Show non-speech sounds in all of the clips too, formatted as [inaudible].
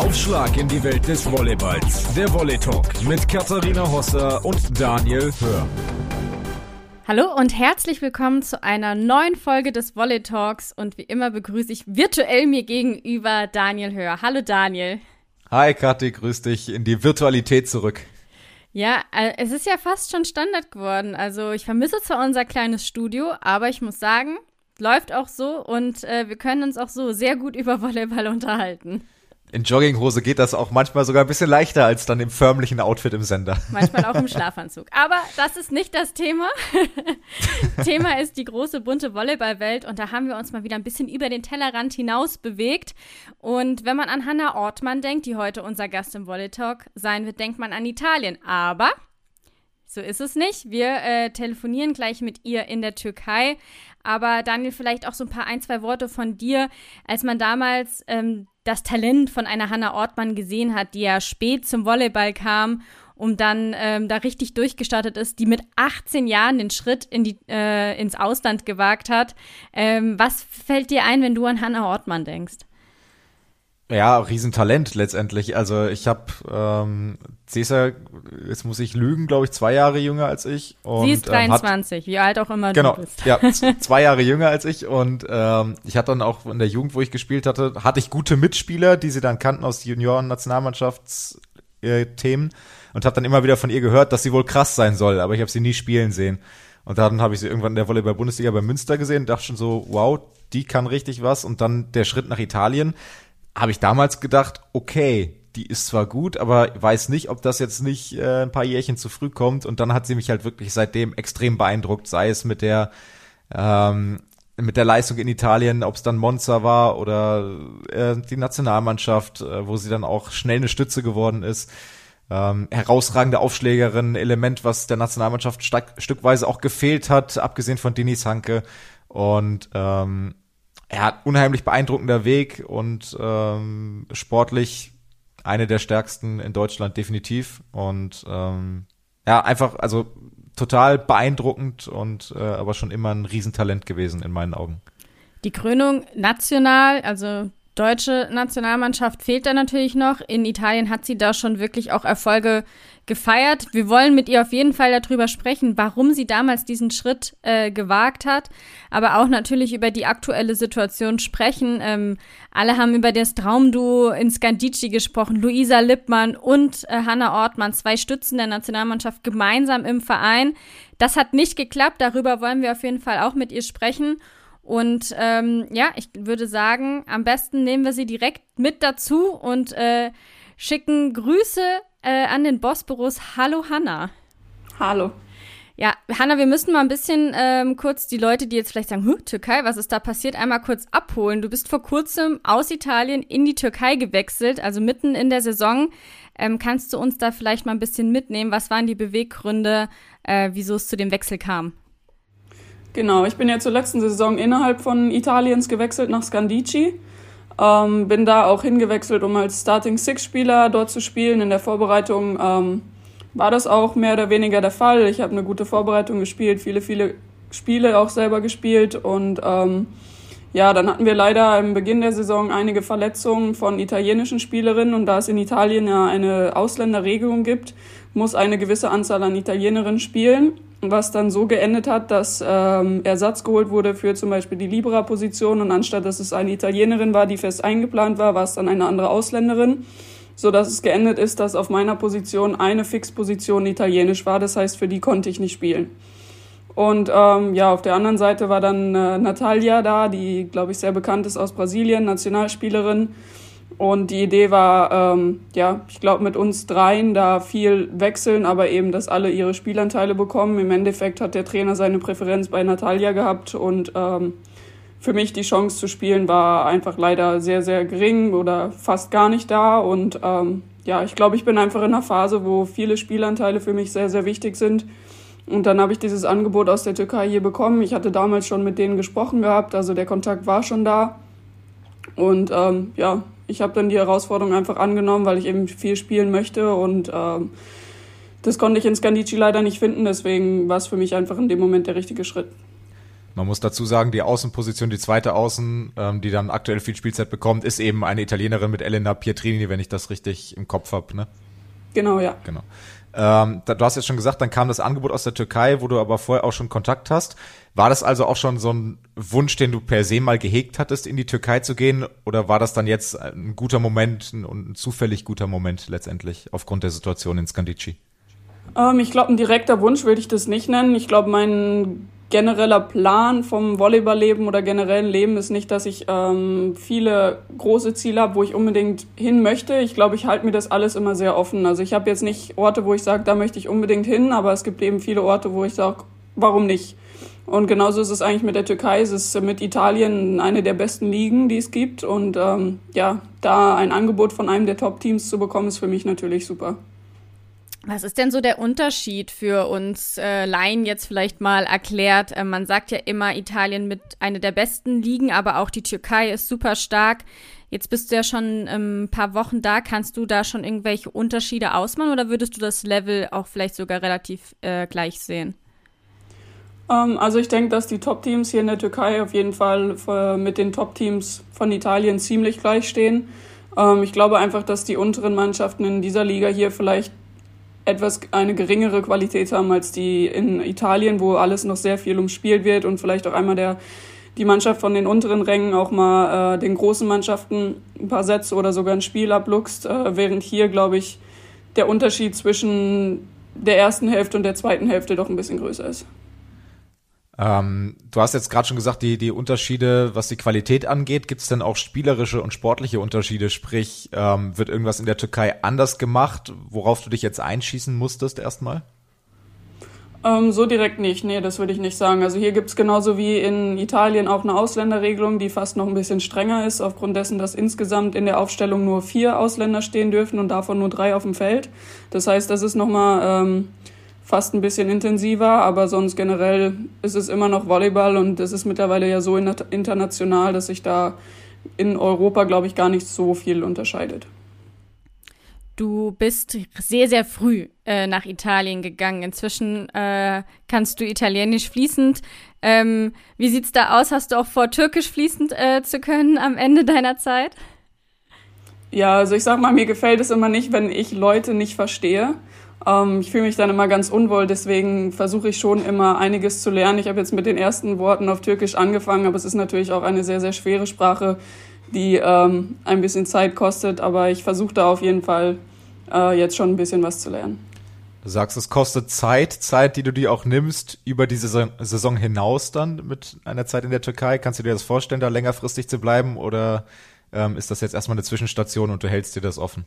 Aufschlag in die Welt des Volleyballs. Der Volley Talk mit Katharina Hosser und Daniel Hör. Hallo und herzlich willkommen zu einer neuen Folge des Volley Talks und wie immer begrüße ich virtuell mir gegenüber Daniel Hör. Hallo Daniel. Hi Kathi, grüß dich in die Virtualität zurück. Ja, äh, es ist ja fast schon Standard geworden. Also ich vermisse zwar unser kleines Studio, aber ich muss sagen, läuft auch so und äh, wir können uns auch so sehr gut über Volleyball unterhalten. In Jogginghose geht das auch manchmal sogar ein bisschen leichter als dann im förmlichen Outfit im Sender. Manchmal auch im [laughs] Schlafanzug. Aber das ist nicht das Thema. [laughs] Thema ist die große bunte Volleyballwelt und da haben wir uns mal wieder ein bisschen über den Tellerrand hinaus bewegt. Und wenn man an Hannah Ortmann denkt, die heute unser Gast im Volley Talk sein wird, denkt man an Italien. Aber so ist es nicht. Wir äh, telefonieren gleich mit ihr in der Türkei. Aber Daniel, vielleicht auch so ein paar ein, zwei Worte von dir, als man damals ähm, das Talent von einer Hannah Ortmann gesehen hat, die ja spät zum Volleyball kam und dann ähm, da richtig durchgestartet ist, die mit 18 Jahren den Schritt in die, äh, ins Ausland gewagt hat. Ähm, was fällt dir ein, wenn du an Hannah Ortmann denkst? Ja, Riesentalent letztendlich. Also ich habe ähm, Cesar, jetzt muss ich lügen, glaube ich, zwei Jahre jünger als ich. Und, Sie ist 23, ähm, hat, wie alt auch immer genau, du bist. Ja, [laughs] zwei Jahre jünger als ich. Und ähm, ich hatte dann auch in der Jugend, wo ich gespielt hatte, hatte ich gute Mitspieler, die sie dann kannten aus Junioren-Nationalmannschaftsthemen. Und habe dann immer wieder von ihr gehört, dass sie wohl krass sein soll, aber ich habe sie nie spielen sehen. Und dann habe ich sie irgendwann in der Volleyball-Bundesliga bei Münster gesehen, dachte schon so, wow, die kann richtig was. Und dann der Schritt nach Italien habe ich damals gedacht, okay, die ist zwar gut, aber weiß nicht, ob das jetzt nicht äh, ein paar Jährchen zu früh kommt. Und dann hat sie mich halt wirklich seitdem extrem beeindruckt, sei es mit der ähm, mit der Leistung in Italien, ob es dann Monza war oder äh, die Nationalmannschaft, äh, wo sie dann auch schnell eine Stütze geworden ist. Ähm, herausragende Aufschlägerin, Element, was der Nationalmannschaft stückweise auch gefehlt hat, abgesehen von Denis Hanke. Und ähm, er hat unheimlich beeindruckender Weg und ähm, sportlich eine der stärksten in Deutschland definitiv und ähm, ja einfach also total beeindruckend und äh, aber schon immer ein Riesentalent gewesen in meinen Augen. Die Krönung national, also deutsche Nationalmannschaft fehlt da natürlich noch. In Italien hat sie da schon wirklich auch Erfolge gefeiert. Wir wollen mit ihr auf jeden Fall darüber sprechen, warum sie damals diesen Schritt äh, gewagt hat, aber auch natürlich über die aktuelle Situation sprechen. Ähm, alle haben über das Traumduo in Scandici gesprochen. Luisa Lippmann und äh, Hanna Ortmann, zwei Stützen der Nationalmannschaft, gemeinsam im Verein. Das hat nicht geklappt. Darüber wollen wir auf jeden Fall auch mit ihr sprechen. Und ähm, ja, ich würde sagen, am besten nehmen wir sie direkt mit dazu und äh, schicken Grüße äh, an den Bossbüros. Hallo Hanna. Hallo. Ja, Hanna, wir müssen mal ein bisschen ähm, kurz die Leute, die jetzt vielleicht sagen, Türkei, was ist da passiert, einmal kurz abholen. Du bist vor kurzem aus Italien in die Türkei gewechselt, also mitten in der Saison. Ähm, kannst du uns da vielleicht mal ein bisschen mitnehmen? Was waren die Beweggründe, äh, wieso es zu dem Wechsel kam? Genau, ich bin ja zur letzten Saison innerhalb von Italiens gewechselt nach Scandici. Ähm, bin da auch hingewechselt, um als Starting Six-Spieler dort zu spielen. In der Vorbereitung ähm, war das auch mehr oder weniger der Fall. Ich habe eine gute Vorbereitung gespielt, viele, viele Spiele auch selber gespielt und ähm, ja, dann hatten wir leider im Beginn der Saison einige Verletzungen von italienischen Spielerinnen und da es in Italien ja eine Ausländerregelung gibt, muss eine gewisse Anzahl an Italienerinnen spielen was dann so geendet hat, dass ähm, Ersatz geholt wurde für zum Beispiel die Libera-Position und anstatt dass es eine Italienerin war, die fest eingeplant war, war es dann eine andere Ausländerin, so dass es geendet ist, dass auf meiner Position eine Fixposition italienisch war. Das heißt, für die konnte ich nicht spielen. Und ähm, ja, auf der anderen Seite war dann äh, Natalia da, die, glaube ich, sehr bekannt ist aus Brasilien, Nationalspielerin und die Idee war, ähm, ja, ich glaube, mit uns dreien da viel wechseln, aber eben, dass alle ihre Spielanteile bekommen. Im Endeffekt hat der Trainer seine Präferenz bei Natalia gehabt und ähm, für mich die Chance zu spielen war einfach leider sehr, sehr gering oder fast gar nicht da. Und ähm, ja, ich glaube, ich bin einfach in einer Phase, wo viele Spielanteile für mich sehr, sehr wichtig sind. Und dann habe ich dieses Angebot aus der Türkei hier bekommen. Ich hatte damals schon mit denen gesprochen gehabt, also der Kontakt war schon da. Und ähm, ja, ich habe dann die Herausforderung einfach angenommen, weil ich eben viel spielen möchte und ähm, das konnte ich in Scandici leider nicht finden, deswegen war es für mich einfach in dem Moment der richtige Schritt. Man muss dazu sagen, die Außenposition, die zweite Außen, ähm, die dann aktuell viel Spielzeit bekommt, ist eben eine Italienerin mit Elena Pietrini, wenn ich das richtig im Kopf habe. Ne? Genau, ja. Genau. Ähm, du hast jetzt schon gesagt, dann kam das Angebot aus der Türkei, wo du aber vorher auch schon Kontakt hast. War das also auch schon so ein Wunsch, den du per se mal gehegt hattest, in die Türkei zu gehen? Oder war das dann jetzt ein guter Moment und ein zufällig guter Moment letztendlich aufgrund der Situation in Skandici? Ähm, ich glaube, ein direkter Wunsch würde ich das nicht nennen. Ich glaube, mein genereller Plan vom Volleyballleben oder generellen Leben ist nicht, dass ich ähm, viele große Ziele habe, wo ich unbedingt hin möchte. Ich glaube, ich halte mir das alles immer sehr offen. Also ich habe jetzt nicht Orte, wo ich sage, da möchte ich unbedingt hin, aber es gibt eben viele Orte, wo ich sage, warum nicht? Und genauso ist es eigentlich mit der Türkei. Es ist mit Italien eine der besten Ligen, die es gibt. Und ähm, ja, da ein Angebot von einem der Top-Teams zu bekommen, ist für mich natürlich super. Was ist denn so der Unterschied für uns äh, Laien jetzt vielleicht mal erklärt? Äh, man sagt ja immer, Italien mit einer der besten Ligen, aber auch die Türkei ist super stark. Jetzt bist du ja schon ähm, ein paar Wochen da. Kannst du da schon irgendwelche Unterschiede ausmachen oder würdest du das Level auch vielleicht sogar relativ äh, gleich sehen? Ähm, also ich denke, dass die Top-Teams hier in der Türkei auf jeden Fall mit den Top-Teams von Italien ziemlich gleich stehen. Ähm, ich glaube einfach, dass die unteren Mannschaften in dieser Liga hier vielleicht etwas eine geringere Qualität haben als die in Italien, wo alles noch sehr viel umspielt wird und vielleicht auch einmal der die Mannschaft von den unteren Rängen auch mal äh, den großen Mannschaften ein paar Sätze oder sogar ein Spiel abluchst, äh, während hier, glaube ich, der Unterschied zwischen der ersten Hälfte und der zweiten Hälfte doch ein bisschen größer ist. Ähm, du hast jetzt gerade schon gesagt, die, die Unterschiede, was die Qualität angeht, gibt es denn auch spielerische und sportliche Unterschiede? Sprich, ähm, wird irgendwas in der Türkei anders gemacht, worauf du dich jetzt einschießen musstest erstmal? Ähm, so direkt nicht, nee, das würde ich nicht sagen. Also hier gibt es genauso wie in Italien auch eine Ausländerregelung, die fast noch ein bisschen strenger ist, aufgrund dessen, dass insgesamt in der Aufstellung nur vier Ausländer stehen dürfen und davon nur drei auf dem Feld. Das heißt, das ist nochmal ähm, fast ein bisschen intensiver, aber sonst generell ist es immer noch Volleyball und es ist mittlerweile ja so international, dass sich da in Europa, glaube ich, gar nicht so viel unterscheidet. Du bist sehr, sehr früh äh, nach Italien gegangen. Inzwischen äh, kannst du Italienisch fließend. Ähm, wie sieht's da aus? Hast du auch vor, Türkisch fließend äh, zu können am Ende deiner Zeit? Ja, also ich sag mal, mir gefällt es immer nicht, wenn ich Leute nicht verstehe. Ähm, ich fühle mich dann immer ganz unwohl, deswegen versuche ich schon immer einiges zu lernen. Ich habe jetzt mit den ersten Worten auf Türkisch angefangen, aber es ist natürlich auch eine sehr, sehr schwere Sprache, die ähm, ein bisschen Zeit kostet. Aber ich versuche da auf jeden Fall äh, jetzt schon ein bisschen was zu lernen. Du sagst, es kostet Zeit, Zeit, die du dir auch nimmst über diese Saison hinaus dann mit einer Zeit in der Türkei. Kannst du dir das vorstellen, da längerfristig zu bleiben oder ähm, ist das jetzt erstmal eine Zwischenstation und du hältst dir das offen?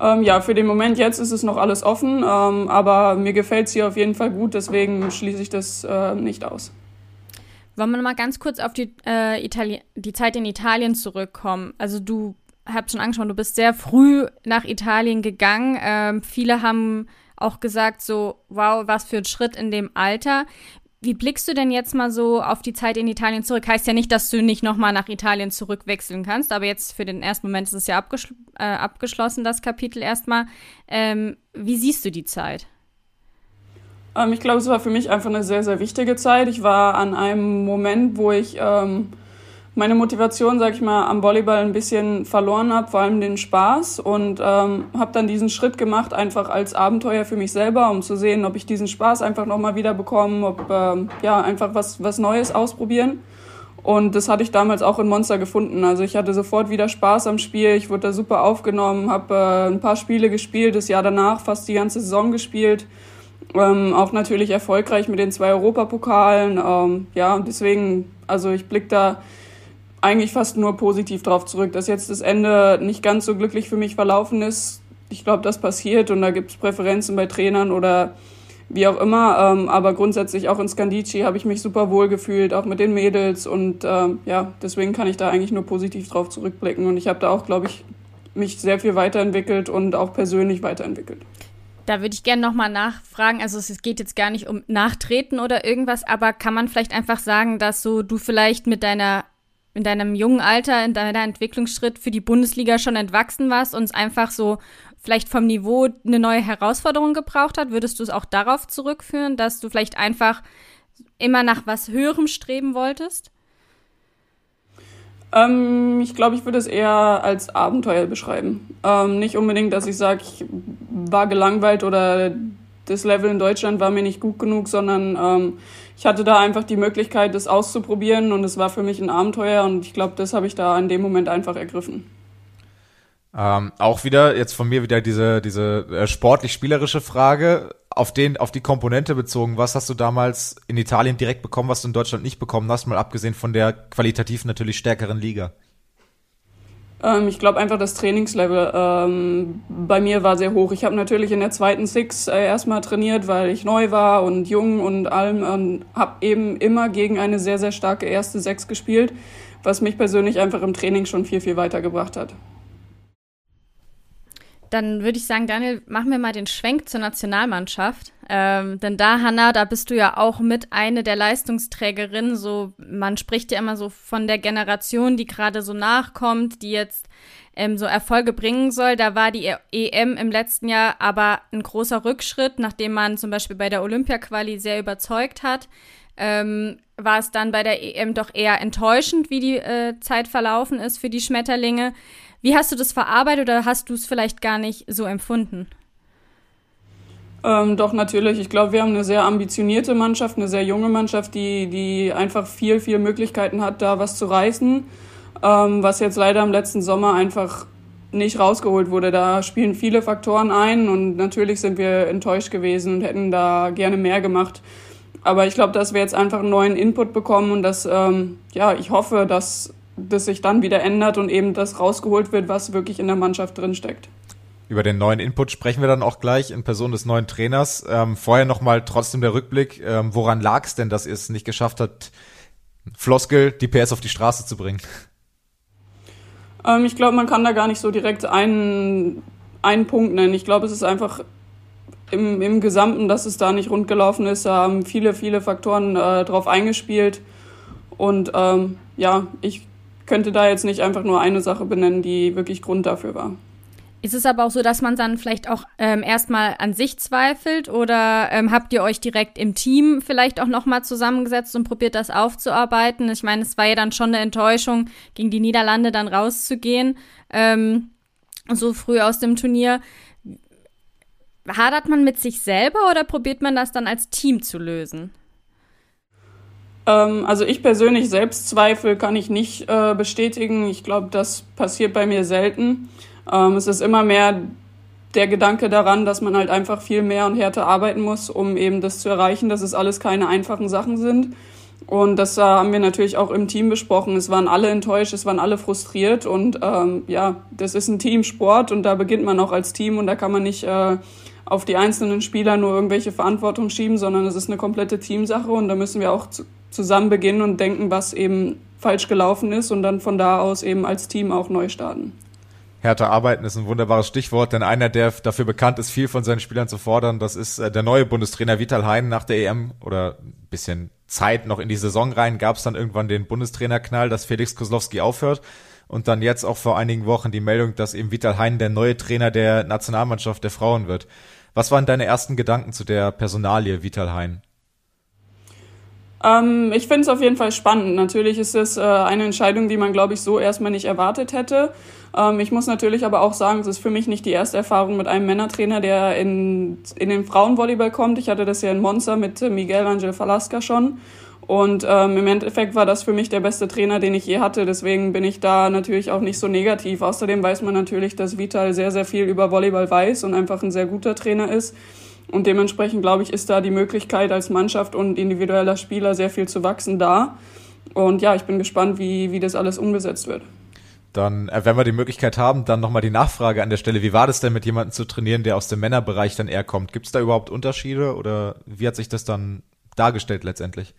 Ähm, ja, für den Moment jetzt ist es noch alles offen, ähm, aber mir gefällt es hier auf jeden Fall gut, deswegen schließe ich das äh, nicht aus. Wollen wir mal ganz kurz auf die, äh, Itali die Zeit in Italien zurückkommen? Also du hast schon angesprochen, du bist sehr früh nach Italien gegangen. Ähm, viele haben auch gesagt, so, wow, was für ein Schritt in dem Alter. Wie blickst du denn jetzt mal so auf die Zeit in Italien zurück? Heißt ja nicht, dass du nicht nochmal nach Italien zurückwechseln kannst, aber jetzt für den ersten Moment ist es ja abgeschl äh, abgeschlossen, das Kapitel erstmal. Ähm, wie siehst du die Zeit? Ähm, ich glaube, es war für mich einfach eine sehr, sehr wichtige Zeit. Ich war an einem Moment, wo ich ähm, meine Motivation, sag ich mal, am Volleyball ein bisschen verloren habe, vor allem den Spaß und ähm, habe dann diesen Schritt gemacht, einfach als Abenteuer für mich selber, um zu sehen, ob ich diesen Spaß einfach nochmal wieder bekomme, ob ähm, ja einfach was was Neues ausprobieren. Und das hatte ich damals auch in Monster gefunden. Also ich hatte sofort wieder Spaß am Spiel. Ich wurde da super aufgenommen, habe äh, ein paar Spiele gespielt, das Jahr danach fast die ganze Saison gespielt. Ähm, auch natürlich erfolgreich mit den zwei Europapokalen. Ähm, ja, deswegen, also ich blick da eigentlich fast nur positiv drauf zurück, dass jetzt das Ende nicht ganz so glücklich für mich verlaufen ist. Ich glaube, das passiert und da gibt es Präferenzen bei Trainern oder wie auch immer. Ähm, aber grundsätzlich auch in Scandici habe ich mich super wohl gefühlt, auch mit den Mädels. Und ähm, ja, deswegen kann ich da eigentlich nur positiv drauf zurückblicken. Und ich habe da auch, glaube ich, mich sehr viel weiterentwickelt und auch persönlich weiterentwickelt. Da würde ich gerne nochmal nachfragen. Also es geht jetzt gar nicht um Nachtreten oder irgendwas, aber kann man vielleicht einfach sagen, dass so du vielleicht mit deiner in deinem jungen Alter, in deiner Entwicklungsschritt für die Bundesliga schon entwachsen warst und es einfach so vielleicht vom Niveau eine neue Herausforderung gebraucht hat? Würdest du es auch darauf zurückführen, dass du vielleicht einfach immer nach was Höherem streben wolltest? Ähm, ich glaube, ich würde es eher als Abenteuer beschreiben. Ähm, nicht unbedingt, dass ich sage, ich war gelangweilt oder das Level in Deutschland war mir nicht gut genug, sondern ähm, ich hatte da einfach die Möglichkeit, das auszuprobieren und es war für mich ein Abenteuer und ich glaube, das habe ich da in dem Moment einfach ergriffen. Ähm, auch wieder, jetzt von mir wieder diese, diese äh, sportlich-spielerische Frage, auf den, auf die Komponente bezogen. Was hast du damals in Italien direkt bekommen, was du in Deutschland nicht bekommen hast, mal abgesehen von der qualitativ natürlich stärkeren Liga? Ähm, ich glaube einfach, das Trainingslevel ähm, bei mir war sehr hoch. Ich habe natürlich in der zweiten Six äh, erstmal trainiert, weil ich neu war und jung und allem und habe eben immer gegen eine sehr, sehr starke erste Sechs gespielt, was mich persönlich einfach im Training schon viel, viel weitergebracht hat. Dann würde ich sagen, Daniel, machen wir mal den Schwenk zur Nationalmannschaft. Ähm, denn da, Hanna, da bist du ja auch mit eine der Leistungsträgerinnen. So, man spricht ja immer so von der Generation, die gerade so nachkommt, die jetzt ähm, so Erfolge bringen soll. Da war die EM im letzten Jahr aber ein großer Rückschritt, nachdem man zum Beispiel bei der Olympia-Quali sehr überzeugt hat. Ähm, war es dann bei der EM doch eher enttäuschend, wie die äh, Zeit verlaufen ist für die Schmetterlinge. Wie hast du das verarbeitet oder hast du es vielleicht gar nicht so empfunden? Ähm, doch, natürlich. Ich glaube, wir haben eine sehr ambitionierte Mannschaft, eine sehr junge Mannschaft, die, die einfach viel, viel Möglichkeiten hat, da was zu reißen. Ähm, was jetzt leider im letzten Sommer einfach nicht rausgeholt wurde. Da spielen viele Faktoren ein und natürlich sind wir enttäuscht gewesen und hätten da gerne mehr gemacht. Aber ich glaube, dass wir jetzt einfach einen neuen Input bekommen und dass, ähm, ja, ich hoffe, dass das sich dann wieder ändert und eben das rausgeholt wird, was wirklich in der Mannschaft drinsteckt. Über den neuen Input sprechen wir dann auch gleich in Person des neuen Trainers. Ähm, vorher nochmal trotzdem der Rückblick. Ähm, woran lag es denn, dass ihr es nicht geschafft habt, Floskel, die PS auf die Straße zu bringen? Ähm, ich glaube, man kann da gar nicht so direkt einen, einen Punkt nennen. Ich glaube, es ist einfach im, im Gesamten, dass es da nicht rund gelaufen ist. Da haben viele, viele Faktoren äh, drauf eingespielt. Und ähm, ja, ich könnte da jetzt nicht einfach nur eine Sache benennen, die wirklich Grund dafür war. Ist es aber auch so, dass man dann vielleicht auch ähm, erstmal an sich zweifelt oder ähm, habt ihr euch direkt im Team vielleicht auch nochmal zusammengesetzt und probiert das aufzuarbeiten? Ich meine, es war ja dann schon eine Enttäuschung, gegen die Niederlande dann rauszugehen, ähm, so früh aus dem Turnier. Hadert man mit sich selber oder probiert man das dann als Team zu lösen? Ähm, also ich persönlich Selbstzweifel kann ich nicht äh, bestätigen. Ich glaube, das passiert bei mir selten. Ähm, es ist immer mehr der Gedanke daran, dass man halt einfach viel mehr und härter arbeiten muss, um eben das zu erreichen, dass es alles keine einfachen Sachen sind. Und das äh, haben wir natürlich auch im Team besprochen. Es waren alle enttäuscht, es waren alle frustriert und ähm, ja, das ist ein Teamsport und da beginnt man auch als Team und da kann man nicht äh, auf die einzelnen Spieler nur irgendwelche Verantwortung schieben, sondern es ist eine komplette Teamsache und da müssen wir auch zusammen beginnen und denken, was eben falsch gelaufen ist und dann von da aus eben als Team auch neu starten. Härter arbeiten ist ein wunderbares Stichwort, denn einer, der dafür bekannt ist, viel von seinen Spielern zu fordern, das ist äh, der neue Bundestrainer Vital Hein nach der EM oder ein bisschen Zeit noch in die Saison rein, gab es dann irgendwann den Bundestrainerknall, dass Felix Koslowski aufhört und dann jetzt auch vor einigen Wochen die Meldung, dass eben Vital Hein der neue Trainer der Nationalmannschaft der Frauen wird. Was waren deine ersten Gedanken zu der Personalie Vital Hein? Ähm, ich finde es auf jeden Fall spannend. Natürlich ist es äh, eine Entscheidung, die man, glaube ich, so erstmal nicht erwartet hätte. Ähm, ich muss natürlich aber auch sagen, es ist für mich nicht die erste Erfahrung mit einem Männertrainer, der in, in den Frauenvolleyball kommt. Ich hatte das ja in Monza mit Miguel Angel Falasca schon. Und ähm, im Endeffekt war das für mich der beste Trainer, den ich je hatte. Deswegen bin ich da natürlich auch nicht so negativ. Außerdem weiß man natürlich, dass Vital sehr, sehr viel über Volleyball weiß und einfach ein sehr guter Trainer ist. Und dementsprechend, glaube ich, ist da die Möglichkeit als Mannschaft und individueller Spieler sehr viel zu wachsen da. Und ja, ich bin gespannt, wie, wie das alles umgesetzt wird. Dann, äh, wenn wir die Möglichkeit haben, dann nochmal die Nachfrage an der Stelle. Wie war das denn, mit jemandem zu trainieren, der aus dem Männerbereich dann eher kommt? Gibt es da überhaupt Unterschiede oder wie hat sich das dann dargestellt letztendlich?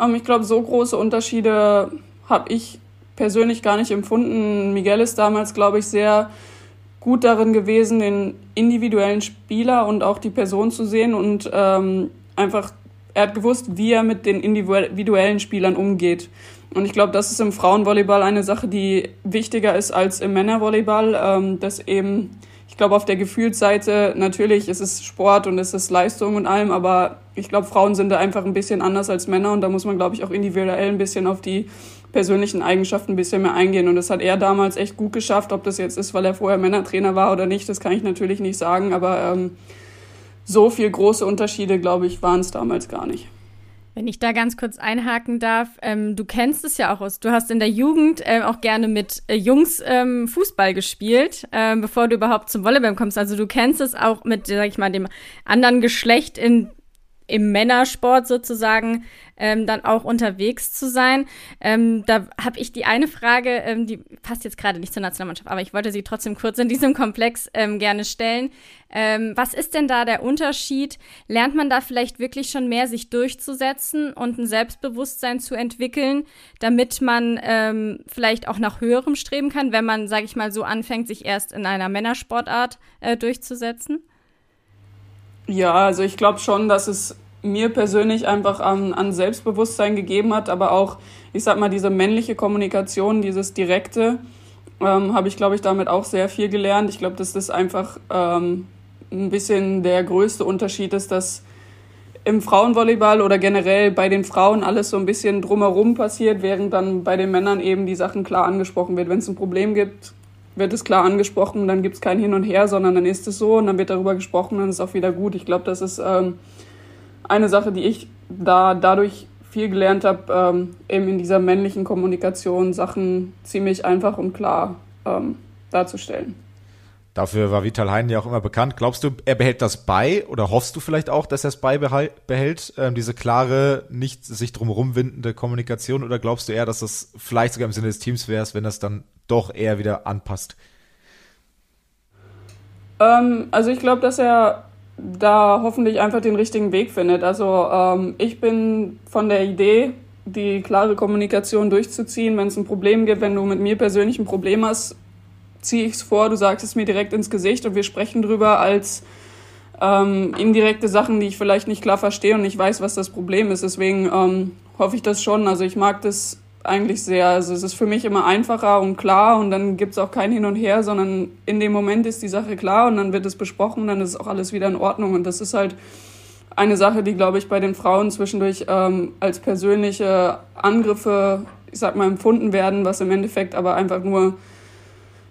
Ähm, ich glaube, so große Unterschiede habe ich persönlich gar nicht empfunden. Miguel ist damals, glaube ich, sehr gut darin gewesen, den individuellen Spieler und auch die Person zu sehen und ähm, einfach, er hat gewusst, wie er mit den individuellen Spielern umgeht. Und ich glaube, das ist im Frauenvolleyball eine Sache, die wichtiger ist als im Männervolleyball, ähm, dass eben ich glaube, auf der Gefühlsseite natürlich ist es Sport und es ist Leistung und allem, aber ich glaube, Frauen sind da einfach ein bisschen anders als Männer und da muss man, glaube ich, auch individuell ein bisschen auf die persönlichen Eigenschaften ein bisschen mehr eingehen. Und das hat er damals echt gut geschafft. Ob das jetzt ist, weil er vorher Männertrainer war oder nicht, das kann ich natürlich nicht sagen, aber ähm, so viel große Unterschiede, glaube ich, waren es damals gar nicht. Wenn ich da ganz kurz einhaken darf, ähm, du kennst es ja auch aus. Du hast in der Jugend ähm, auch gerne mit äh, Jungs ähm, Fußball gespielt, ähm, bevor du überhaupt zum Volleyball kommst. Also du kennst es auch mit, sag ich mal, dem anderen Geschlecht in im Männersport sozusagen ähm, dann auch unterwegs zu sein. Ähm, da habe ich die eine Frage, ähm, die passt jetzt gerade nicht zur Nationalmannschaft, aber ich wollte sie trotzdem kurz in diesem Komplex ähm, gerne stellen. Ähm, was ist denn da der Unterschied? Lernt man da vielleicht wirklich schon mehr, sich durchzusetzen und ein Selbstbewusstsein zu entwickeln, damit man ähm, vielleicht auch nach höherem streben kann, wenn man, sage ich mal, so anfängt, sich erst in einer Männersportart äh, durchzusetzen? Ja, also ich glaube schon, dass es mir persönlich einfach an, an Selbstbewusstsein gegeben hat, aber auch, ich sag mal, diese männliche Kommunikation, dieses Direkte, ähm, habe ich, glaube ich, damit auch sehr viel gelernt. Ich glaube, dass das einfach ähm, ein bisschen der größte Unterschied ist, dass im Frauenvolleyball oder generell bei den Frauen alles so ein bisschen drumherum passiert, während dann bei den Männern eben die Sachen klar angesprochen wird. Wenn es ein Problem gibt, wird es klar angesprochen, dann gibt es kein Hin und Her, sondern dann ist es so und dann wird darüber gesprochen und dann ist es auch wieder gut. Ich glaube, das ist ähm, eine Sache, die ich da dadurch viel gelernt habe, ähm, eben in dieser männlichen Kommunikation Sachen ziemlich einfach und klar ähm, darzustellen. Dafür war Vital Hein ja auch immer bekannt. Glaubst du, er behält das bei oder hoffst du vielleicht auch, dass er es beibehält, ähm, diese klare, nicht sich drumherum windende Kommunikation oder glaubst du eher, dass das vielleicht sogar im Sinne des Teams wäre, wenn das dann doch eher wieder anpasst? Ähm, also ich glaube, dass er da hoffentlich einfach den richtigen Weg findet. Also ähm, ich bin von der Idee, die klare Kommunikation durchzuziehen, wenn es ein Problem gibt, wenn du mit mir persönlich ein Problem hast, ziehe ich es vor, du sagst es mir direkt ins Gesicht und wir sprechen drüber als ähm, indirekte Sachen, die ich vielleicht nicht klar verstehe und nicht weiß, was das Problem ist. Deswegen ähm, hoffe ich das schon. Also ich mag das eigentlich sehr. Also es ist für mich immer einfacher und klar und dann gibt es auch kein Hin und Her, sondern in dem Moment ist die Sache klar und dann wird es besprochen dann ist auch alles wieder in Ordnung. Und das ist halt eine Sache, die, glaube ich, bei den Frauen zwischendurch ähm, als persönliche Angriffe, ich sag mal, empfunden werden, was im Endeffekt aber einfach nur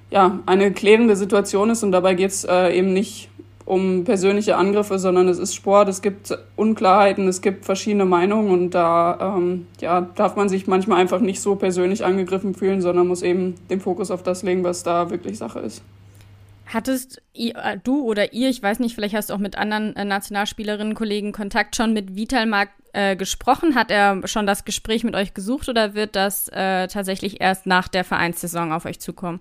ja, eine klärende Situation ist und dabei geht es äh, eben nicht um persönliche Angriffe, sondern es ist Sport, es gibt Unklarheiten, es gibt verschiedene Meinungen und da ähm, ja, darf man sich manchmal einfach nicht so persönlich angegriffen fühlen, sondern muss eben den Fokus auf das legen, was da wirklich Sache ist. Hattest äh, du oder ihr, ich weiß nicht, vielleicht hast du auch mit anderen äh, Nationalspielerinnen, Kollegen Kontakt schon mit Vital Mark äh, gesprochen? Hat er schon das Gespräch mit euch gesucht oder wird das äh, tatsächlich erst nach der Vereinssaison auf euch zukommen?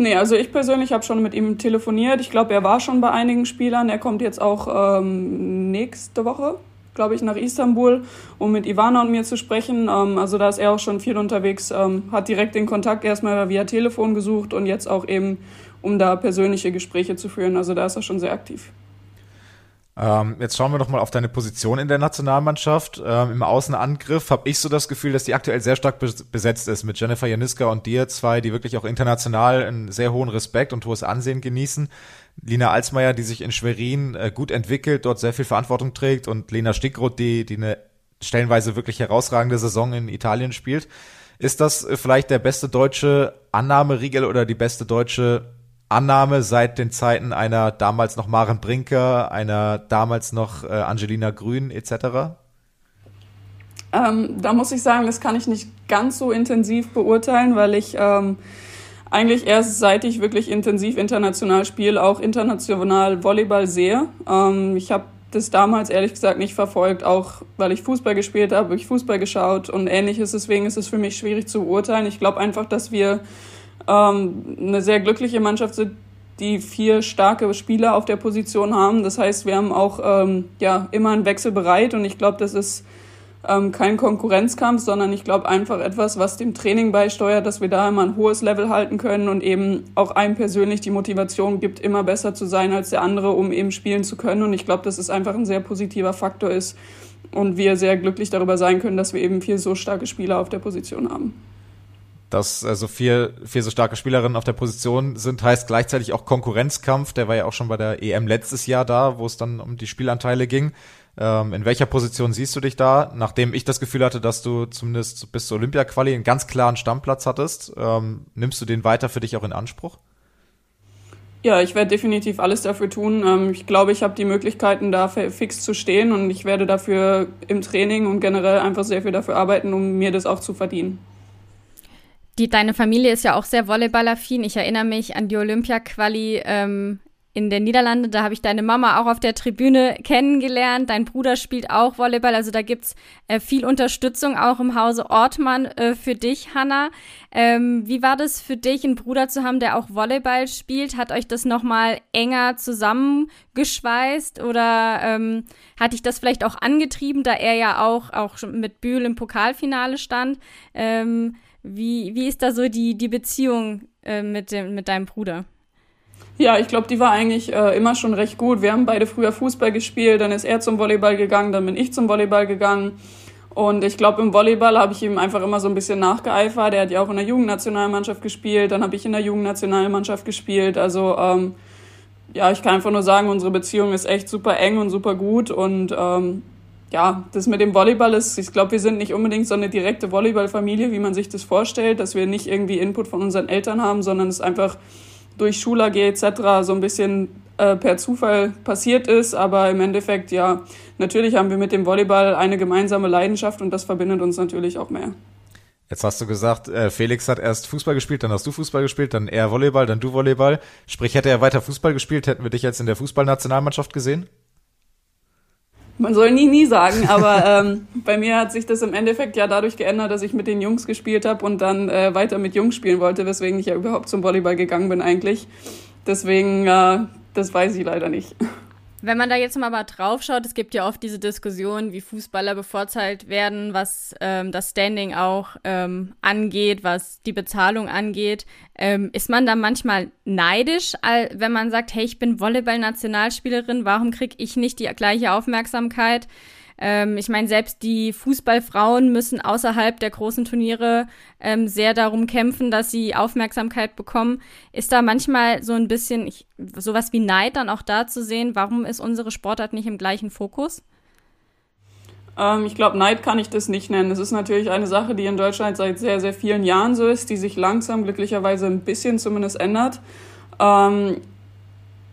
Nee, also ich persönlich habe schon mit ihm telefoniert. Ich glaube, er war schon bei einigen Spielern. Er kommt jetzt auch ähm, nächste Woche, glaube ich, nach Istanbul, um mit Ivana und mir zu sprechen. Ähm, also da ist er auch schon viel unterwegs, ähm, hat direkt den Kontakt erstmal via Telefon gesucht und jetzt auch eben, um da persönliche Gespräche zu führen. Also da ist er schon sehr aktiv. Ähm, jetzt schauen wir doch mal auf deine Position in der Nationalmannschaft. Ähm, Im Außenangriff habe ich so das Gefühl, dass die aktuell sehr stark besetzt ist mit Jennifer Janiska und dir zwei, die wirklich auch international einen sehr hohen Respekt und hohes Ansehen genießen. Lina Alsmeier, die sich in Schwerin äh, gut entwickelt, dort sehr viel Verantwortung trägt und Lena Stickroth, die, die eine stellenweise wirklich herausragende Saison in Italien spielt. Ist das äh, vielleicht der beste deutsche Annahmeriegel oder die beste deutsche Annahme seit den Zeiten einer damals noch Maren Brinker, einer damals noch äh, Angelina Grün etc.? Ähm, da muss ich sagen, das kann ich nicht ganz so intensiv beurteilen, weil ich ähm, eigentlich erst seit ich wirklich intensiv international spiele, auch international Volleyball sehe. Ähm, ich habe das damals ehrlich gesagt nicht verfolgt, auch weil ich Fußball gespielt habe, habe ich Fußball geschaut und ähnliches. Deswegen ist es für mich schwierig zu beurteilen. Ich glaube einfach, dass wir ähm, eine sehr glückliche Mannschaft sind, die vier starke Spieler auf der Position haben. Das heißt, wir haben auch ähm, ja, immer einen Wechsel bereit und ich glaube, das ist ähm, kein Konkurrenzkampf, sondern ich glaube einfach etwas, was dem Training beisteuert, dass wir da immer ein hohes Level halten können und eben auch einem persönlich die Motivation gibt, immer besser zu sein als der andere, um eben spielen zu können. Und ich glaube, dass es einfach ein sehr positiver Faktor ist und wir sehr glücklich darüber sein können, dass wir eben vier so starke Spieler auf der Position haben. Dass äh, so vier, vier so starke Spielerinnen auf der Position sind, heißt gleichzeitig auch Konkurrenzkampf. Der war ja auch schon bei der EM letztes Jahr da, wo es dann um die Spielanteile ging. Ähm, in welcher Position siehst du dich da? Nachdem ich das Gefühl hatte, dass du zumindest bis zur Olympia-Quali einen ganz klaren Stammplatz hattest, ähm, nimmst du den weiter für dich auch in Anspruch? Ja, ich werde definitiv alles dafür tun. Ähm, ich glaube, ich habe die Möglichkeiten, da fix zu stehen und ich werde dafür im Training und generell einfach sehr viel dafür arbeiten, um mir das auch zu verdienen. Die, deine Familie ist ja auch sehr volleyballaffin. Ich erinnere mich an die Olympia-Quali ähm, in den Niederlanden. Da habe ich deine Mama auch auf der Tribüne kennengelernt. Dein Bruder spielt auch Volleyball. Also da gibt's äh, viel Unterstützung auch im Hause Ortmann äh, für dich, Hanna. Ähm, wie war das für dich, einen Bruder zu haben, der auch Volleyball spielt? Hat euch das nochmal enger zusammengeschweißt oder ähm, hat dich das vielleicht auch angetrieben, da er ja auch, auch mit Bühl im Pokalfinale stand? Ähm, wie, wie ist da so die, die Beziehung äh, mit, dem, mit deinem Bruder? Ja, ich glaube, die war eigentlich äh, immer schon recht gut. Wir haben beide früher Fußball gespielt, dann ist er zum Volleyball gegangen, dann bin ich zum Volleyball gegangen. Und ich glaube, im Volleyball habe ich ihm einfach immer so ein bisschen nachgeeifert. Er hat ja auch in der Jugendnationalmannschaft gespielt, dann habe ich in der Jugendnationalmannschaft gespielt. Also ähm, ja, ich kann einfach nur sagen, unsere Beziehung ist echt super eng und super gut. Und ähm, ja, das mit dem Volleyball ist, ich glaube, wir sind nicht unbedingt so eine direkte Volleyballfamilie, wie man sich das vorstellt, dass wir nicht irgendwie Input von unseren Eltern haben, sondern es einfach durch Schul AG etc. so ein bisschen äh, per Zufall passiert ist. Aber im Endeffekt, ja, natürlich haben wir mit dem Volleyball eine gemeinsame Leidenschaft und das verbindet uns natürlich auch mehr. Jetzt hast du gesagt, äh, Felix hat erst Fußball gespielt, dann hast du Fußball gespielt, dann er Volleyball, dann du Volleyball. Sprich, hätte er weiter Fußball gespielt, hätten wir dich jetzt in der Fußballnationalmannschaft gesehen? Man soll nie, nie sagen, aber ähm, bei mir hat sich das im Endeffekt ja dadurch geändert, dass ich mit den Jungs gespielt habe und dann äh, weiter mit Jungs spielen wollte, weswegen ich ja überhaupt zum Volleyball gegangen bin eigentlich. Deswegen, äh, das weiß ich leider nicht. Wenn man da jetzt mal drauf schaut, es gibt ja oft diese Diskussion, wie Fußballer bevorteilt werden, was ähm, das Standing auch ähm, angeht, was die Bezahlung angeht. Ähm, ist man da manchmal neidisch, wenn man sagt, hey, ich bin Volleyball-Nationalspielerin, warum kriege ich nicht die gleiche Aufmerksamkeit? Ähm, ich meine, selbst die Fußballfrauen müssen außerhalb der großen Turniere ähm, sehr darum kämpfen, dass sie Aufmerksamkeit bekommen. Ist da manchmal so ein bisschen ich, sowas wie Neid dann auch da zu sehen? Warum ist unsere Sportart nicht im gleichen Fokus? Ähm, ich glaube, Neid kann ich das nicht nennen. Es ist natürlich eine Sache, die in Deutschland seit sehr, sehr vielen Jahren so ist, die sich langsam glücklicherweise ein bisschen zumindest ändert.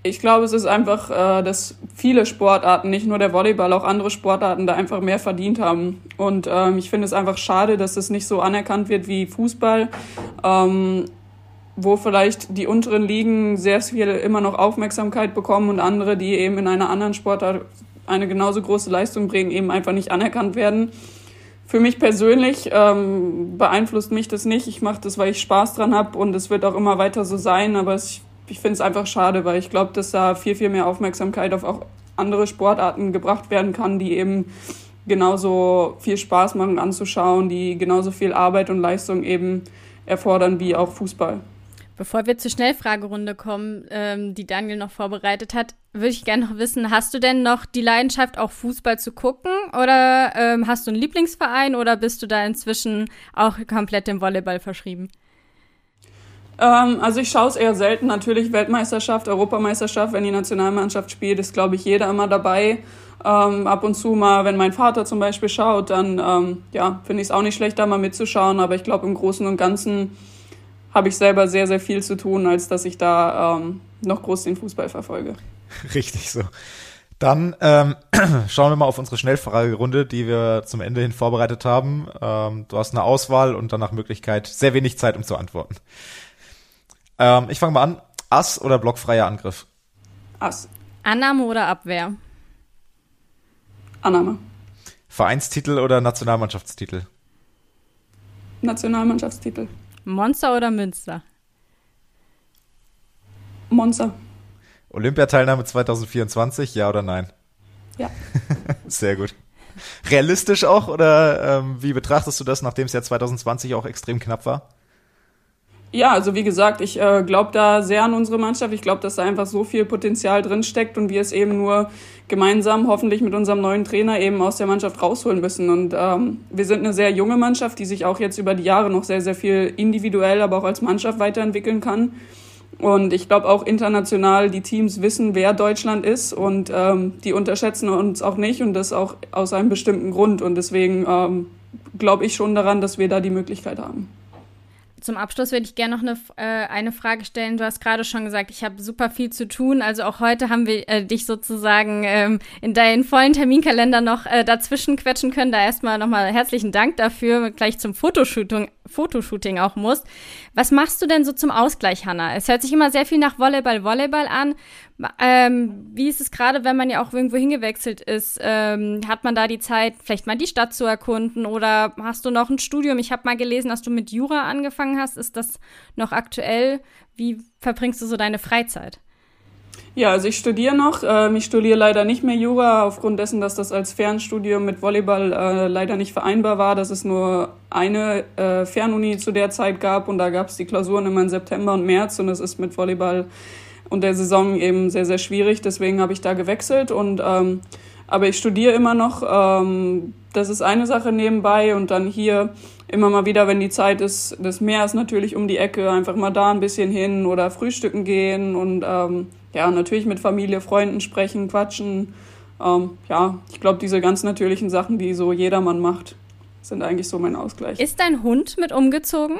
Ich glaube, es ist einfach, äh, dass viele Sportarten, nicht nur der Volleyball, auch andere Sportarten da einfach mehr verdient haben. Und ähm, ich finde es einfach schade, dass es nicht so anerkannt wird wie Fußball, ähm, wo vielleicht die unteren Ligen sehr viel immer noch Aufmerksamkeit bekommen und andere, die eben in einer anderen Sportart eine genauso große Leistung bringen, eben einfach nicht anerkannt werden. Für mich persönlich ähm, beeinflusst mich das nicht. Ich mache das, weil ich Spaß dran habe und es wird auch immer weiter so sein. Aber ich ich finde es einfach schade, weil ich glaube, dass da viel, viel mehr Aufmerksamkeit auf auch andere Sportarten gebracht werden kann, die eben genauso viel Spaß machen anzuschauen, die genauso viel Arbeit und Leistung eben erfordern wie auch Fußball. Bevor wir zur Schnellfragerunde kommen, ähm, die Daniel noch vorbereitet hat, würde ich gerne noch wissen, hast du denn noch die Leidenschaft, auch Fußball zu gucken? Oder ähm, hast du einen Lieblingsverein oder bist du da inzwischen auch komplett dem Volleyball verschrieben? Ähm, also ich schaue es eher selten. Natürlich Weltmeisterschaft, Europameisterschaft, wenn die Nationalmannschaft spielt, ist, glaube ich, jeder immer dabei. Ähm, ab und zu mal, wenn mein Vater zum Beispiel schaut, dann ähm, ja, finde ich es auch nicht schlecht, da mal mitzuschauen. Aber ich glaube, im Großen und Ganzen habe ich selber sehr, sehr viel zu tun, als dass ich da ähm, noch groß den Fußball verfolge. [laughs] Richtig so. Dann ähm, [clears throat] schauen wir mal auf unsere Schnellfragerunde, die wir zum Ende hin vorbereitet haben. Ähm, du hast eine Auswahl und dann nach Möglichkeit sehr wenig Zeit, um zu antworten. Ähm, ich fange mal an. Ass oder blockfreier Angriff? Ass. Annahme oder Abwehr? Annahme. Vereinstitel oder Nationalmannschaftstitel? Nationalmannschaftstitel. Monster oder Münster? Monster. Olympiateilnahme 2024, ja oder nein? Ja. [laughs] Sehr gut. Realistisch auch oder ähm, wie betrachtest du das, nachdem es ja 2020 auch extrem knapp war? Ja, also wie gesagt, ich äh, glaube da sehr an unsere Mannschaft. Ich glaube, dass da einfach so viel Potenzial drin steckt und wir es eben nur gemeinsam, hoffentlich mit unserem neuen Trainer, eben aus der Mannschaft rausholen müssen. Und ähm, wir sind eine sehr junge Mannschaft, die sich auch jetzt über die Jahre noch sehr, sehr viel individuell, aber auch als Mannschaft weiterentwickeln kann. Und ich glaube auch international, die Teams wissen, wer Deutschland ist und ähm, die unterschätzen uns auch nicht und das auch aus einem bestimmten Grund. Und deswegen ähm, glaube ich schon daran, dass wir da die Möglichkeit haben. Zum Abschluss würde ich gerne noch eine, äh, eine Frage stellen. Du hast gerade schon gesagt, ich habe super viel zu tun. Also auch heute haben wir äh, dich sozusagen ähm, in deinen vollen Terminkalender noch äh, dazwischen quetschen können. Da erstmal nochmal herzlichen Dank dafür, gleich zum Fotoshooting, Fotoshooting auch musst. Was machst du denn so zum Ausgleich, Hanna? Es hört sich immer sehr viel nach Volleyball, Volleyball an. Ähm, wie ist es gerade, wenn man ja auch irgendwo hingewechselt ist? Ähm, hat man da die Zeit, vielleicht mal die Stadt zu erkunden oder hast du noch ein Studium? Ich habe mal gelesen, dass du mit Jura angefangen hast. Ist das noch aktuell? Wie verbringst du so deine Freizeit? Ja, also ich studiere noch. Ähm, ich studiere leider nicht mehr Jura, aufgrund dessen, dass das als Fernstudium mit Volleyball äh, leider nicht vereinbar war, dass es nur eine äh, Fernuni zu der Zeit gab und da gab es die Klausuren immer im September und März und es ist mit Volleyball und der Saison eben sehr, sehr schwierig. Deswegen habe ich da gewechselt und ähm, aber ich studiere immer noch. Ähm, das ist eine Sache nebenbei und dann hier immer mal wieder, wenn die Zeit ist, das Meer ist natürlich um die Ecke, einfach mal da ein bisschen hin oder frühstücken gehen und ähm, ja, natürlich mit Familie, Freunden sprechen, quatschen. Ähm, ja, ich glaube, diese ganz natürlichen Sachen, die so jedermann macht, sind eigentlich so mein Ausgleich. Ist dein Hund mit umgezogen?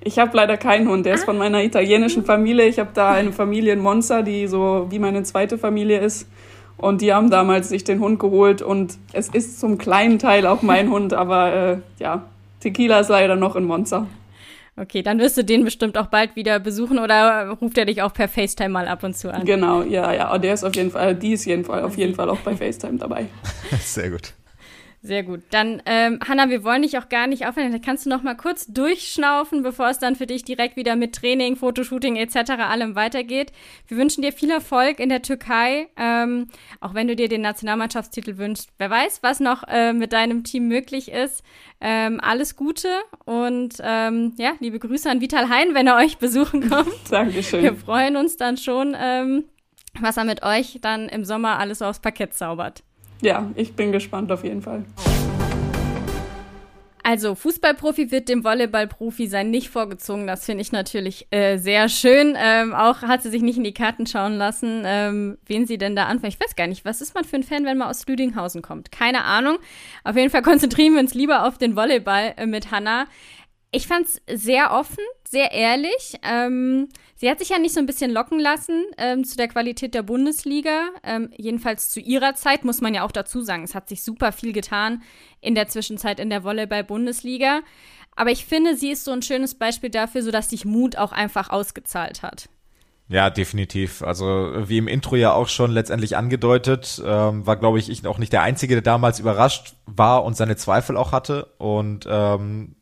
Ich habe leider keinen Hund, der ist von meiner italienischen Familie. Ich habe da eine Familie in Monza, die so wie meine zweite Familie ist. Und die haben damals sich den Hund geholt und es ist zum kleinen Teil auch mein Hund, aber äh, ja, Tequila ist leider noch in Monza. Okay, dann wirst du den bestimmt auch bald wieder besuchen oder ruft er dich auch per FaceTime mal ab und zu an? Genau, ja, ja, der ist auf jeden Fall, die ist jeden Fall, auf jeden Fall auch bei FaceTime dabei. [laughs] Sehr gut. Sehr gut. Dann, ähm, Hanna, wir wollen dich auch gar nicht aufhören. Da kannst du noch mal kurz durchschnaufen, bevor es dann für dich direkt wieder mit Training, Fotoshooting etc. allem weitergeht. Wir wünschen dir viel Erfolg in der Türkei, ähm, auch wenn du dir den Nationalmannschaftstitel wünschst. Wer weiß, was noch äh, mit deinem Team möglich ist. Ähm, alles Gute und ähm, ja, liebe Grüße an Vital Hein, wenn er euch besuchen [laughs] kommt. Dankeschön. Wir freuen uns dann schon, ähm, was er mit euch dann im Sommer alles aufs Parkett zaubert ja, ich bin gespannt auf jeden Fall. Also Fußballprofi wird dem Volleyballprofi sein nicht vorgezogen. Das finde ich natürlich äh, sehr schön. Ähm, auch hat sie sich nicht in die Karten schauen lassen, ähm, wen sie denn da anfängt. Ich weiß gar nicht, was ist man für ein Fan, wenn man aus Lüdinghausen kommt? Keine Ahnung. Auf jeden Fall konzentrieren wir uns lieber auf den Volleyball äh, mit Hannah. Ich fand es sehr offen, sehr ehrlich. Ähm, sie hat sich ja nicht so ein bisschen locken lassen ähm, zu der Qualität der Bundesliga. Ähm, jedenfalls zu ihrer Zeit muss man ja auch dazu sagen, es hat sich super viel getan in der Zwischenzeit in der Volleyball-Bundesliga. Aber ich finde, sie ist so ein schönes Beispiel dafür, sodass sich Mut auch einfach ausgezahlt hat. Ja, definitiv. Also wie im Intro ja auch schon letztendlich angedeutet, ähm, war, glaube ich, ich auch nicht der Einzige, der damals überrascht war und seine Zweifel auch hatte. Und ähm,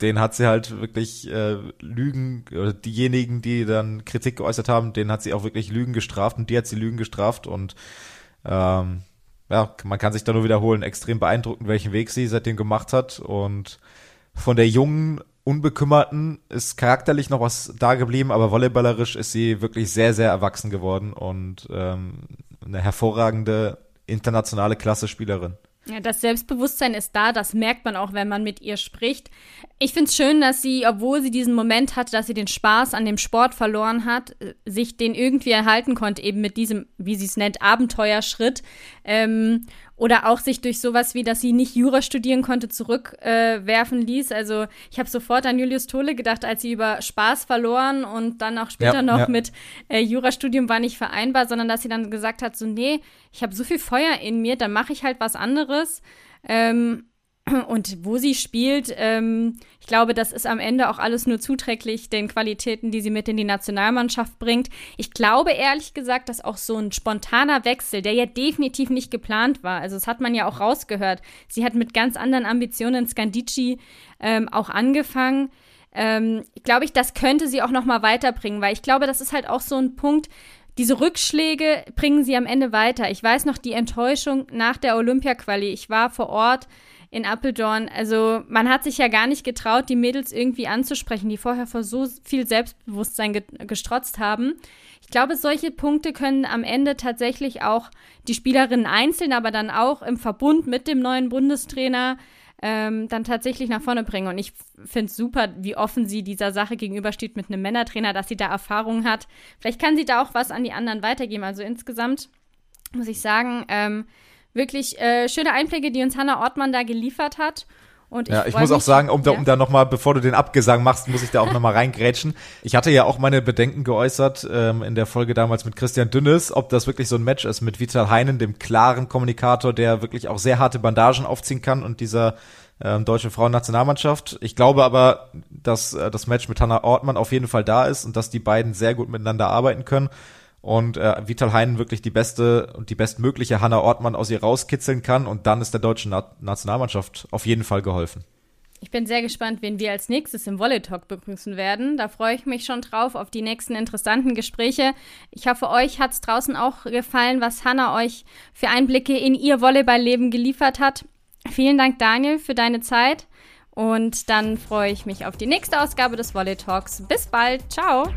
den hat sie halt wirklich äh, Lügen, oder diejenigen, die dann Kritik geäußert haben, den hat sie auch wirklich Lügen gestraft und die hat sie Lügen gestraft und ähm, ja, man kann sich da nur wiederholen, extrem beeindruckend, welchen Weg sie seitdem gemacht hat und von der jungen, unbekümmerten ist charakterlich noch was da geblieben, aber volleyballerisch ist sie wirklich sehr, sehr erwachsen geworden und ähm, eine hervorragende internationale Klasse-Spielerin. Ja, das Selbstbewusstsein ist da, das merkt man auch, wenn man mit ihr spricht. Ich finde es schön, dass sie, obwohl sie diesen Moment hatte, dass sie den Spaß an dem Sport verloren hat, äh, sich den irgendwie erhalten konnte, eben mit diesem, wie sie es nennt, Abenteuerschritt. Ähm, oder auch sich durch sowas wie, dass sie nicht Jura studieren konnte, zurückwerfen äh, ließ. Also ich habe sofort an Julius Tole gedacht, als sie über Spaß verloren und dann auch später ja, noch ja. mit äh, Jurastudium war nicht vereinbar, sondern dass sie dann gesagt hat, so nee, ich habe so viel Feuer in mir, dann mache ich halt was anderes. Ähm, und wo sie spielt, ähm, ich glaube, das ist am Ende auch alles nur zuträglich den Qualitäten, die sie mit in die Nationalmannschaft bringt. Ich glaube ehrlich gesagt, dass auch so ein spontaner Wechsel, der ja definitiv nicht geplant war, also das hat man ja auch rausgehört, sie hat mit ganz anderen Ambitionen in Scandici ähm, auch angefangen. Ähm, glaube ich, das könnte sie auch noch mal weiterbringen, weil ich glaube, das ist halt auch so ein Punkt, diese Rückschläge bringen sie am Ende weiter. Ich weiß noch die Enttäuschung nach der Olympia-Quali. Ich war vor Ort in Appeldorn. Also man hat sich ja gar nicht getraut, die Mädels irgendwie anzusprechen, die vorher vor so viel Selbstbewusstsein ge gestrotzt haben. Ich glaube, solche Punkte können am Ende tatsächlich auch die Spielerinnen einzeln, aber dann auch im Verbund mit dem neuen Bundestrainer ähm, dann tatsächlich nach vorne bringen. Und ich finde es super, wie offen sie dieser Sache gegenübersteht mit einem Männertrainer, dass sie da Erfahrung hat. Vielleicht kann sie da auch was an die anderen weitergeben. Also insgesamt muss ich sagen, ähm, wirklich äh, schöne Einblicke, die uns Hannah Ortmann da geliefert hat. Und ich ja, ich muss auch sagen, um da, um da nochmal, bevor du den Abgesang machst, muss ich da auch nochmal reingrätschen. Ich hatte ja auch meine Bedenken geäußert ähm, in der Folge damals mit Christian Dünnes, ob das wirklich so ein Match ist mit Vital Heinen, dem klaren Kommunikator, der wirklich auch sehr harte Bandagen aufziehen kann und dieser ähm, deutschen Frauennationalmannschaft. Ich glaube aber, dass äh, das Match mit Hannah Ortmann auf jeden Fall da ist und dass die beiden sehr gut miteinander arbeiten können und äh, Vital Heinen wirklich die beste und die bestmögliche Hannah Ortmann aus ihr rauskitzeln kann und dann ist der deutschen Na Nationalmannschaft auf jeden Fall geholfen. Ich bin sehr gespannt, wen wir als nächstes im Volley Talk begrüßen werden. Da freue ich mich schon drauf auf die nächsten interessanten Gespräche. Ich hoffe, euch hat es draußen auch gefallen, was Hannah euch für Einblicke in ihr Volleyball-Leben geliefert hat. Vielen Dank, Daniel, für deine Zeit. Und dann freue ich mich auf die nächste Ausgabe des Volley Talks. Bis bald. Ciao.